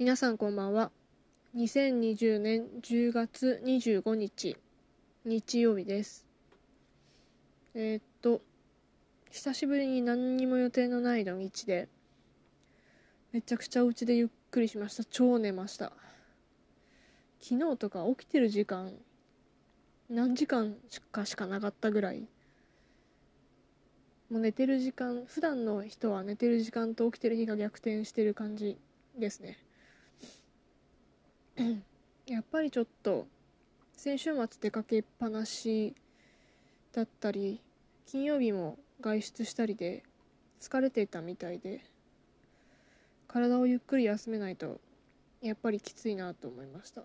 皆さんこんばんは。2020年10月25日日曜日です。えー、っと久しぶりに何にも予定のない土日でめちゃくちゃお家でゆっくりしました。超寝ました。昨日とか起きてる時間何時間かしかなかったぐらい。もう寝てる時間普段の人は寝てる時間と起きてる日が逆転してる感じですね。やっぱりちょっと先週末出かけっぱなしだったり金曜日も外出したりで疲れてたみたいで体をゆっくり休めないとやっぱりきついなと思いました。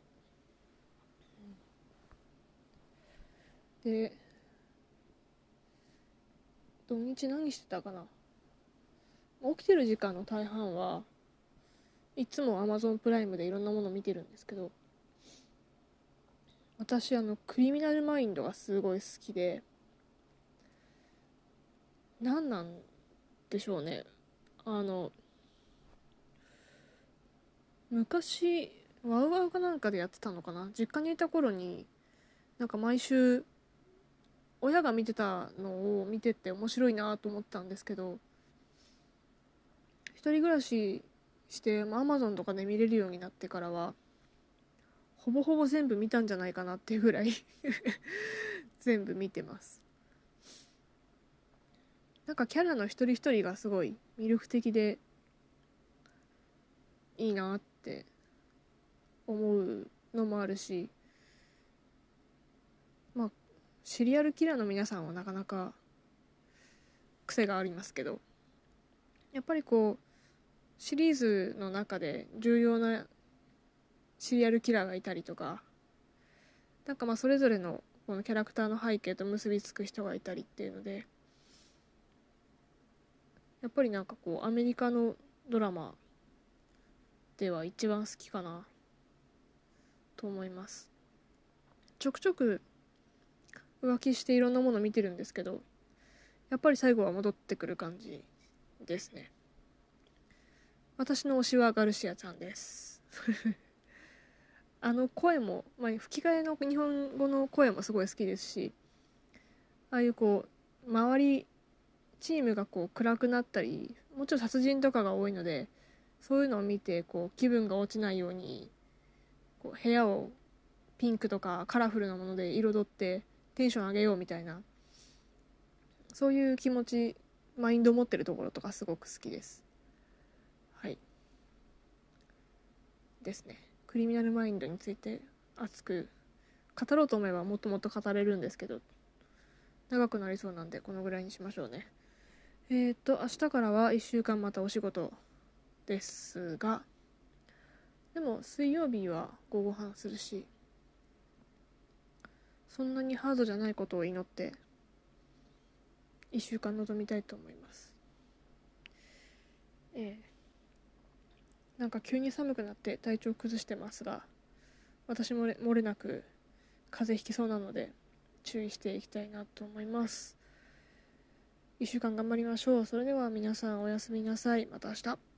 で土日何してたかな？起きてる時間の大半はいつも Amazon プライムでいろんなもの見てるんですけど私あのクリミナルマインドがすごい好きで何なんでしょうね。あの昔ワウワウかなんかでやってたのかな？実家にいた頃になんか毎週親が見てたのを見てて面白いなと思ったんですけど一人暮らしして、まあ、Amazon とかで見れるようになってからはほぼほぼ全部見たんじゃないかなっていうぐらい 全部見てます。なんかキャラの一人一人がすごい魅力的でいいなって思うのもあるしまあシリアルキラーの皆さんはなかなか癖がありますけどやっぱりこうシリーズの中で重要なシリアルキラーがいたりとかなんかまあそれぞれのこのキャラクターの背景と結びつく人がいたりっていうのでやっぱりなんかこうアメリカのドラマでは一番好きかなと思います。ちょくちょく浮気していろんなもの見てるんですけどやっぱり最後は戻ってくる感じですね。私の推しはガルシアちゃんです。あの声も、まあ、吹き替えの日本語の声もすごい好きですしああいうこう周りチームがこう暗くなったりもちろん殺人とかが多いのでそういうのを見てこう気分が落ちないようにこう部屋をピンクとかカラフルなもので彩ってテンション上げようみたいなそういう気持ちマインド持ってるところとかすごく好きです。ですね。クリミナルマインドについて熱く語ろうと思えばもっともっと語れるんですけど長くなりそうなんでこのぐらいにしましょうね。えっ、と明日からは1週間またお仕事ですがでも水曜日は午後飯するしそんなにハードじゃないことを祈って1週間臨みたいと思います。ええなんか急に寒くなって体調崩してますが私も漏れなく風邪ひきそうなので注意していきたいなと思います。1週間頑張りましょう。それでは皆さんおやすみなさい。また明日。